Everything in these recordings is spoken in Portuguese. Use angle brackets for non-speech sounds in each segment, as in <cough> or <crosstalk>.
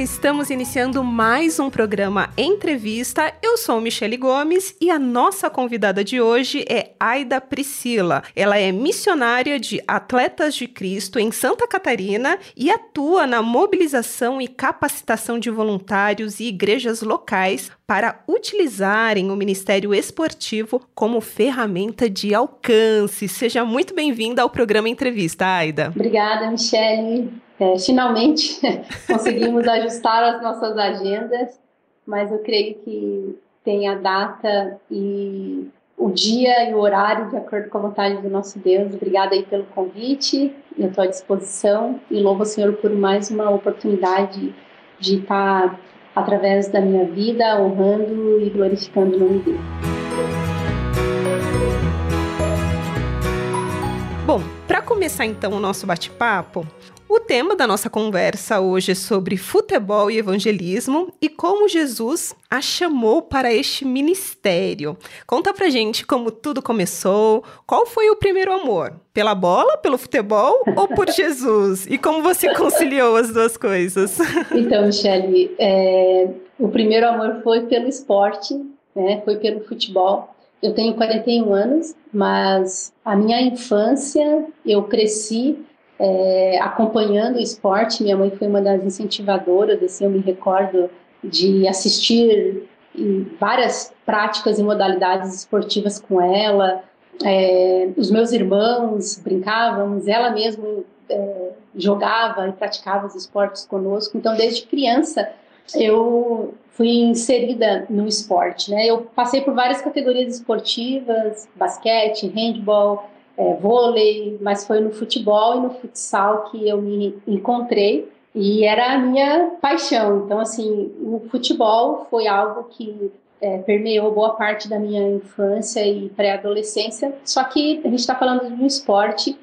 Estamos iniciando mais um programa Entrevista. Eu sou Michele Gomes e a nossa convidada de hoje é Aida Priscila. Ela é missionária de Atletas de Cristo em Santa Catarina e atua na mobilização e capacitação de voluntários e igrejas locais para utilizarem o Ministério Esportivo como ferramenta de alcance. Seja muito bem-vinda ao programa Entrevista, Aida. Obrigada, Michele. É, finalmente <laughs> conseguimos ajustar as nossas agendas, mas eu creio que tem a data e o dia e o horário de acordo com a vontade do nosso Deus. Obrigada aí pelo convite, eu estou à disposição e louvo o Senhor por mais uma oportunidade de estar, através da minha vida, honrando e glorificando o nome dele. Bom, para começar então o nosso bate-papo, o tema da nossa conversa hoje é sobre futebol e evangelismo e como Jesus a chamou para este ministério. Conta pra gente como tudo começou, qual foi o primeiro amor? Pela bola, pelo futebol ou por <laughs> Jesus? E como você conciliou as duas coisas? <laughs> Então, Michele, é, o primeiro amor foi pelo esporte, né, foi pelo futebol. Eu tenho 41 anos, mas a minha infância eu cresci é, acompanhando o esporte. Minha mãe foi uma das incentivadoras, assim, eu me recordo de assistir várias práticas e modalidades esportivas com ela. É, os meus irmãos brincávamos, ela mesma é, jogava e praticava os esportes conosco. Então, desde criança, eu fui inserida no esporte. Né? Eu passei por várias categorias esportivas, basquete, handball, é, vôlei, mas foi no futebol e no futsal que eu me encontrei e era a minha paixão. Então, assim, o futebol foi algo que é, permeou boa parte da minha infância e pré-adolescência. Só que a gente está falando de um esporte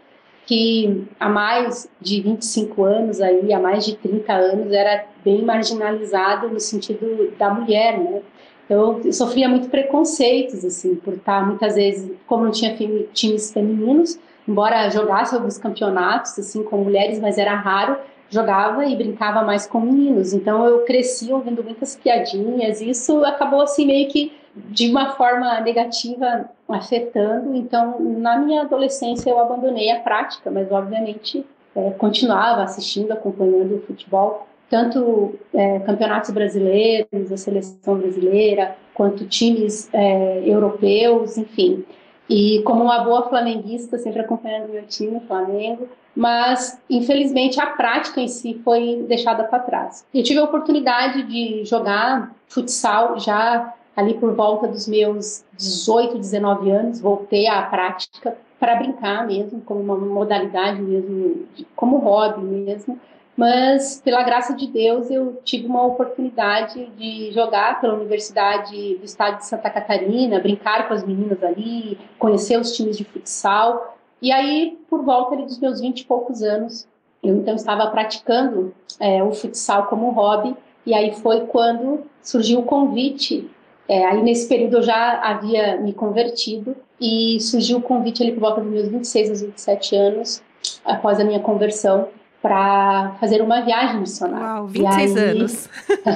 que há mais de 25 anos aí, há mais de 30 anos era bem marginalizado no sentido da mulher, né? Eu, eu sofria muito preconceitos, assim, por estar muitas vezes, como não tinha times femininos, embora jogasse alguns campeonatos, assim, com mulheres, mas era raro, jogava e brincava mais com meninos. Então eu cresci ouvindo muitas piadinhas, e isso acabou, assim, meio que de uma forma negativa afetando. Então, na minha adolescência, eu abandonei a prática, mas obviamente é, continuava assistindo, acompanhando o futebol tanto é, campeonatos brasileiros, a seleção brasileira, quanto times é, europeus, enfim. E como uma boa flamenguista, sempre acompanhando meu time, o Flamengo, mas infelizmente a prática em si foi deixada para trás. Eu tive a oportunidade de jogar futsal já ali por volta dos meus 18, 19 anos, voltei à prática para brincar mesmo, como uma modalidade mesmo, como hobby mesmo mas pela graça de Deus eu tive uma oportunidade de jogar pela Universidade do Estado de Santa Catarina, brincar com as meninas ali, conhecer os times de futsal. E aí, por volta ali, dos meus 20 e poucos anos, eu então estava praticando é, o futsal como hobby. E aí foi quando surgiu o convite. É, aí nesse período eu já havia me convertido e surgiu o convite ali por volta dos meus 26 aos 27 anos, após a minha conversão, para fazer uma viagem missionária. Uau, 26 aí, anos.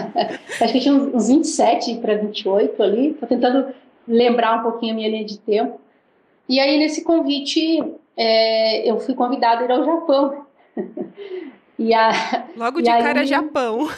<laughs> acho que tinha uns 27 para 28 ali. Estou tentando lembrar um pouquinho a minha linha de tempo. E aí, nesse convite, é, eu fui convidada a ir ao Japão. <laughs> E a, logo de aí, cara, Japão.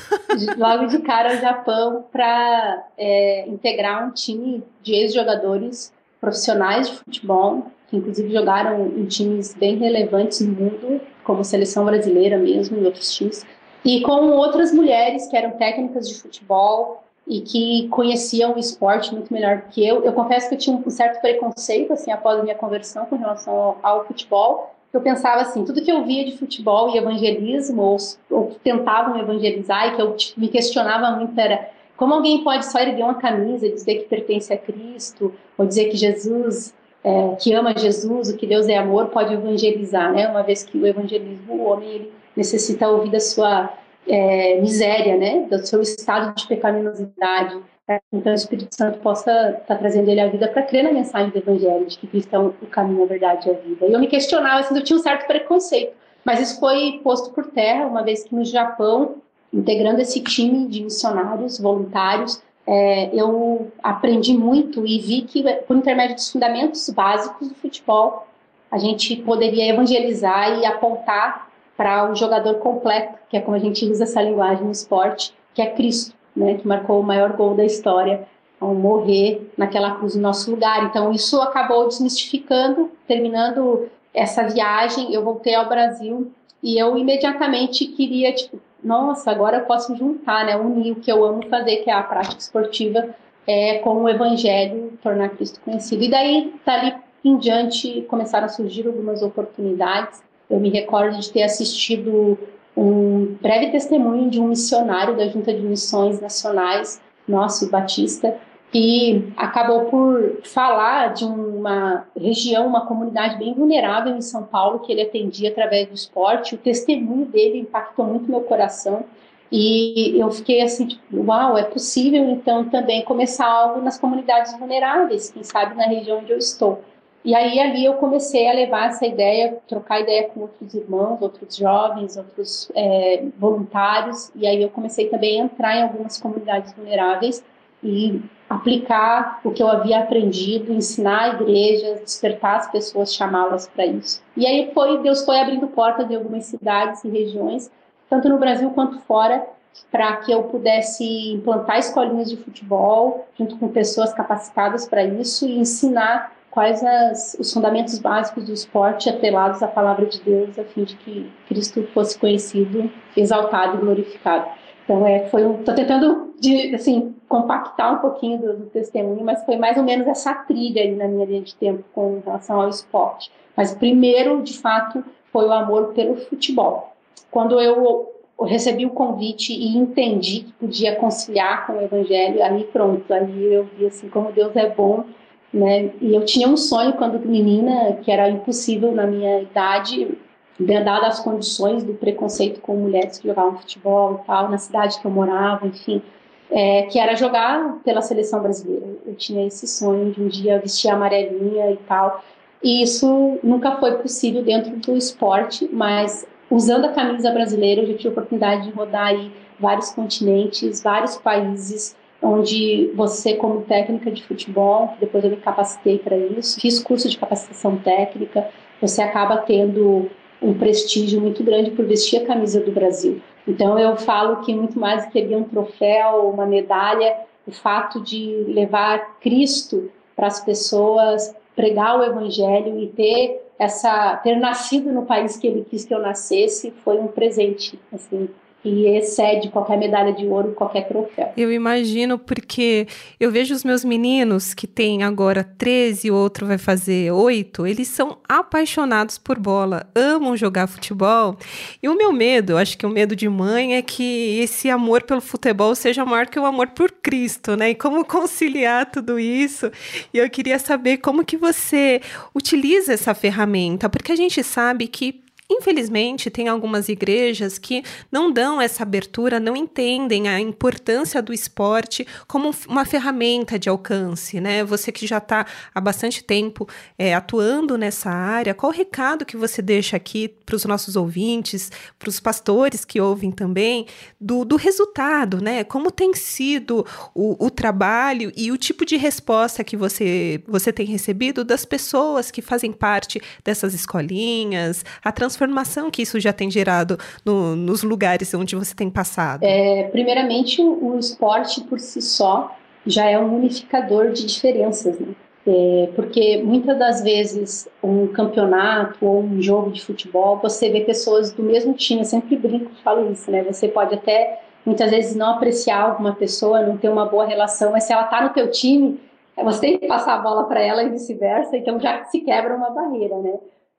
logo de cara, Japão, para é, integrar um time de ex-jogadores profissionais de futebol, que inclusive jogaram em times bem relevantes no mundo, como seleção brasileira mesmo e outros times, e com outras mulheres que eram técnicas de futebol e que conheciam o esporte muito melhor que eu. Eu confesso que eu tinha um certo preconceito assim após a minha conversão com relação ao, ao futebol. Eu pensava assim, tudo que eu via de futebol e evangelismo ou, ou que tentavam evangelizar e que eu me questionava muito era como alguém pode só erguer uma camisa e dizer que pertence a Cristo ou dizer que Jesus é, que ama Jesus, o que Deus é amor, pode evangelizar, né? Uma vez que o evangelismo, o homem ele necessita ouvir da sua é, miséria, né? Do seu estado de pecaminosidade. É, então o Espírito Santo possa estar tá trazendo ele à vida para crer na mensagem do Evangelho, de que Cristo é o caminho, a verdade e a vida. E eu me questionava, assim, eu tinha um certo preconceito, mas isso foi posto por terra, uma vez que no Japão, integrando esse time de missionários voluntários, é, eu aprendi muito e vi que, por intermédio dos fundamentos básicos do futebol, a gente poderia evangelizar e apontar para o jogador completo, que é como a gente usa essa linguagem no esporte, que é Cristo, né, que marcou o maior gol da história ao morrer naquela cruz no nosso lugar. Então isso acabou desmistificando, terminando essa viagem, eu voltei ao Brasil e eu imediatamente queria tipo, nossa, agora eu posso juntar, né, unir o que eu amo fazer, que é a prática esportiva, é, com o evangelho, tornar Cristo conhecido. E daí, dali em diante, começaram a surgir algumas oportunidades. Eu me recordo de ter assistido um breve testemunho de um missionário da Junta de Missões Nacionais, nosso Batista, que acabou por falar de uma região, uma comunidade bem vulnerável em São Paulo, que ele atendia através do esporte. O testemunho dele impactou muito meu coração. E eu fiquei assim, tipo, uau, é possível então também começar algo nas comunidades vulneráveis, quem sabe na região onde eu estou. E aí ali eu comecei a levar essa ideia, trocar ideia com outros irmãos, outros jovens, outros é, voluntários, e aí eu comecei também a entrar em algumas comunidades vulneráveis e aplicar o que eu havia aprendido, ensinar igrejas, despertar as pessoas, chamá-las para isso. E aí foi Deus foi abrindo portas em algumas cidades e regiões, tanto no Brasil quanto fora, para que eu pudesse implantar escolinhas de futebol junto com pessoas capacitadas para isso e ensinar quais as, os fundamentos básicos do esporte atrelados à palavra de Deus, a fim de que Cristo fosse conhecido, exaltado e glorificado. Então, é, foi um, tô tentando, de, assim, compactar um pouquinho do, do, testemunho, mas foi mais ou menos essa trilha aí na minha linha de tempo com relação ao esporte. Mas primeiro, de fato, foi o amor pelo futebol. Quando eu recebi o convite e entendi que podia conciliar com o evangelho, aí pronto, aí eu vi assim como Deus é bom né? E eu tinha um sonho quando menina, que era impossível na minha idade, dadas as condições do preconceito com mulheres que jogavam futebol e tal, na cidade que eu morava, enfim, é, que era jogar pela seleção brasileira. Eu tinha esse sonho de um dia vestir amarelinha e tal. E isso nunca foi possível dentro do esporte, mas usando a camisa brasileira, eu já tive a oportunidade de rodar aí vários continentes, vários países, onde você, como técnica de futebol, depois eu me capacitei para isso, fiz curso de capacitação técnica, você acaba tendo um prestígio muito grande por vestir a camisa do Brasil. Então eu falo que muito mais que um troféu, uma medalha, o fato de levar Cristo para as pessoas, pregar o evangelho e ter essa ter nascido no país que ele quis que eu nascesse foi um presente assim que excede qualquer medalha de ouro, qualquer troféu. Eu imagino porque eu vejo os meus meninos que têm agora 13 e o outro vai fazer 8, eles são apaixonados por bola, amam jogar futebol. E o meu medo, acho que o medo de mãe é que esse amor pelo futebol seja maior que o amor por Cristo, né? E como conciliar tudo isso? E eu queria saber como que você utiliza essa ferramenta, porque a gente sabe que Infelizmente, tem algumas igrejas que não dão essa abertura, não entendem a importância do esporte como uma ferramenta de alcance, né? Você que já está há bastante tempo é, atuando nessa área, qual o recado que você deixa aqui para os nossos ouvintes, para os pastores que ouvem também, do, do resultado, né? Como tem sido o, o trabalho e o tipo de resposta que você, você tem recebido das pessoas que fazem parte dessas escolinhas, a transformação transformação que isso já tem gerado no, nos lugares onde você tem passado? É, primeiramente, o esporte por si só já é um unificador de diferenças, né? É, porque muitas das vezes um campeonato ou um jogo de futebol você vê pessoas do mesmo time, eu sempre brinco falo isso, né? Você pode até muitas vezes não apreciar alguma pessoa, não ter uma boa relação, mas se ela tá no teu time, você tem que passar a bola para ela e vice-versa, então já se quebra uma barreira, né?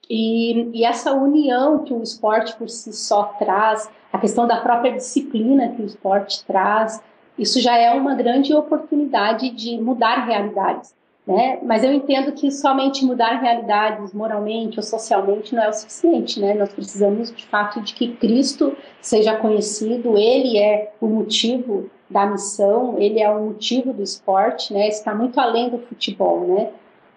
E, e, essa união que o esporte por si só traz, a questão da própria disciplina que o esporte traz, isso já é uma grande oportunidade de mudar realidades. Né? Mas eu entendo que somente mudar realidades moralmente ou socialmente não é o suficiente. Né? Nós precisamos, de fato, de que Cristo seja conhecido, Ele é o motivo da missão, ele é o motivo do esporte, né? Está muito além do futebol, né?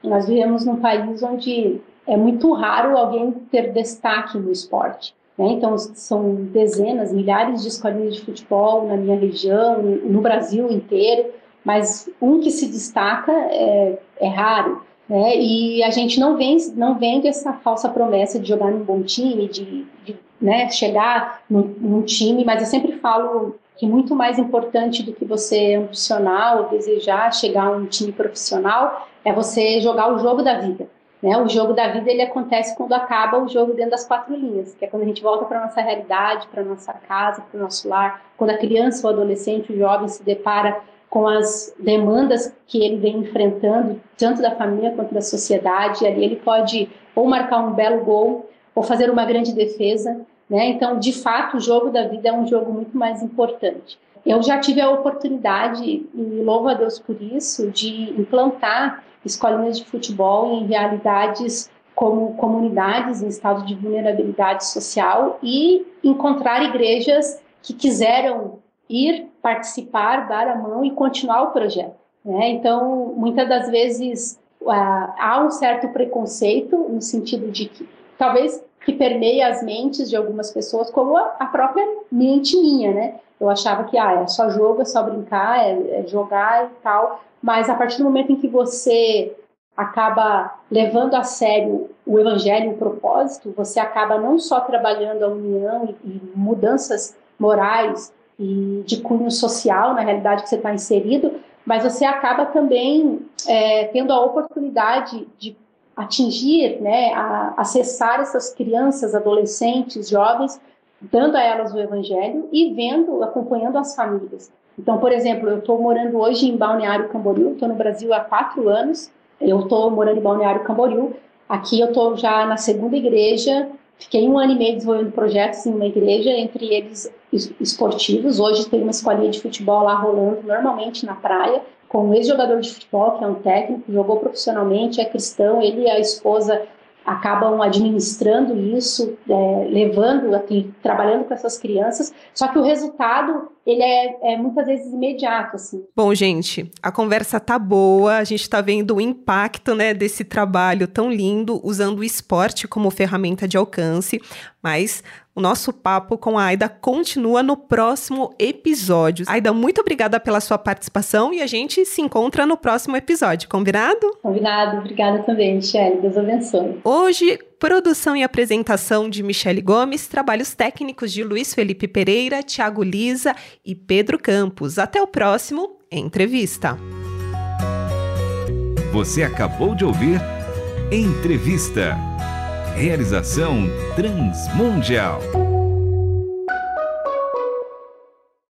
Nós vivemos num país onde é muito raro alguém ter destaque no esporte. Né? Então, são dezenas, milhares de escolinhas de futebol na minha região, no Brasil inteiro, mas um que se destaca é, é raro. Né? E a gente não vende, não vende essa falsa promessa de jogar num bom time, de, de né, chegar num, num, time, mas eu sempre falo que muito mais importante do que você ambicionar ou desejar chegar a um time profissional é você jogar o jogo da vida. Né? O jogo da vida ele acontece quando acaba o jogo dentro das quatro linhas, que é quando a gente volta para nossa realidade, para nossa casa, para o nosso lar, quando a criança, o adolescente, o jovem se depara com as demandas que ele vem enfrentando, tanto da família quanto da sociedade, e ali ele pode ou marcar um belo gol ou fazer uma grande defesa, né? Então, de fato, o jogo da vida é um jogo muito mais importante. Eu já tive a oportunidade, e louvo a Deus por isso, de implantar escolinhas de futebol em realidades como comunidades em estado de vulnerabilidade social e encontrar igrejas que quiseram ir participar, dar a mão e continuar o projeto. Né? Então, muitas das vezes uh, há um certo preconceito no sentido de que talvez que permeia as mentes de algumas pessoas, como a, a própria mente minha, né? Eu achava que ah, é só jogo, é só brincar, é, é jogar e tal. Mas a partir do momento em que você acaba levando a sério o evangelho, o propósito, você acaba não só trabalhando a união e, e mudanças morais e de cunho social na realidade que você está inserido, mas você acaba também é, tendo a oportunidade de atingir, né, a, acessar essas crianças, adolescentes, jovens, dando a elas o evangelho e vendo, acompanhando as famílias. Então, por exemplo, eu estou morando hoje em Balneário Camboriú, estou no Brasil há quatro anos, eu estou morando em Balneário Camboriú, aqui eu estou já na segunda igreja, fiquei um ano e meio desenvolvendo projetos em uma igreja, entre eles esportivos, hoje tem uma escolinha de futebol lá rolando, normalmente na praia, com um ex-jogador de futebol, que é um técnico, jogou profissionalmente, é cristão, ele e a esposa acabam administrando isso, é, levando aqui, trabalhando com essas crianças. Só que o resultado ele é, é, muitas vezes imediato, assim. Bom, gente, a conversa tá boa, a gente está vendo o impacto, né, desse trabalho tão lindo, usando o esporte como ferramenta de alcance, mas o nosso papo com a Aida continua no próximo episódio. Aida, muito obrigada pela sua participação e a gente se encontra no próximo episódio, combinado? Combinado, obrigada também, Michelle. Deus abençoe. Hoje, produção e apresentação de Michele Gomes, trabalhos técnicos de Luiz Felipe Pereira, Tiago Lisa e Pedro Campos. Até o próximo Entrevista. Você acabou de ouvir Entrevista. Realização Transmundial.